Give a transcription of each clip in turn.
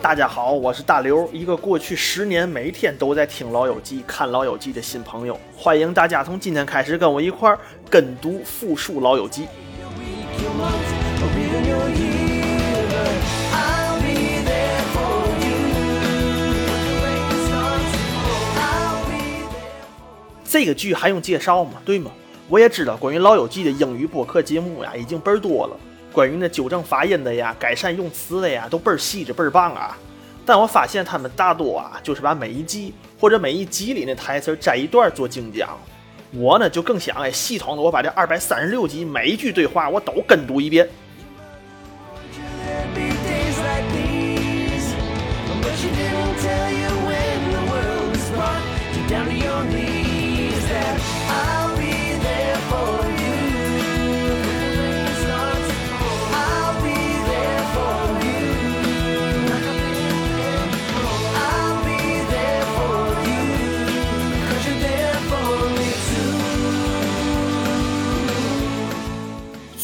大家好，我是大刘，一个过去十年每天都在听《老友记》、看《老友记》的新朋友。欢迎大家从今天开始跟我一块儿跟读复述《老友记》。这个剧还用介绍吗？对吗？我也知道关于《老友记》的英语播客节目呀，已经倍儿多了。关于那纠正发音的呀、改善用词的呀，都倍儿细致、倍儿棒啊！但我发现他们大多啊，就是把每一季或者每一集里那台词摘一段做精讲。我呢就更想哎，系统的我把这二百三十六集每一句对话我都跟读一遍。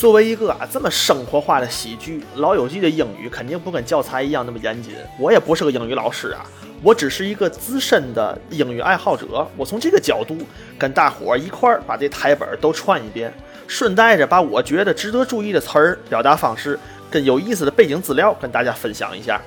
作为一个啊这么生活化的喜剧，《老友记》的英语肯定不跟教材一样那么严谨。我也不是个英语老师啊，我只是一个资深的英语爱好者。我从这个角度跟大伙儿一块儿把这台本都串一遍，顺带着把我觉得值得注意的词儿、表达方式跟有意思的背景资料跟大家分享一下。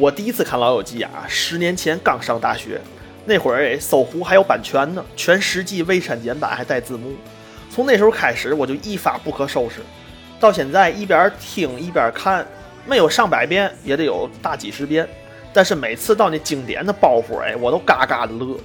我第一次看《老友记》啊，十年前刚上大学，那会儿哎，搜狐还有版权呢，全十季未删减版还带字幕。从那时候开始，我就一发不可收拾，到现在一边听一边看，没有上百遍也得有大几十遍。但是每次到那经典的包袱，哎，我都嘎嘎的乐。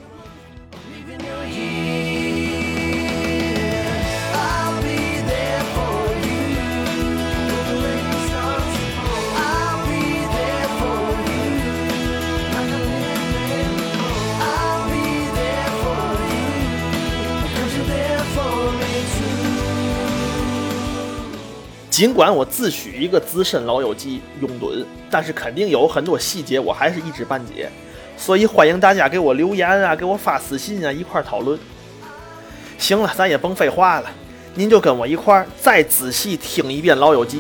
尽管我自诩一个资深老友记拥趸，但是肯定有很多细节我还是一知半解，所以欢迎大家给我留言啊，给我发私信啊，一块讨论。行了，咱也甭废话了，您就跟我一块儿再仔细听一遍老友记。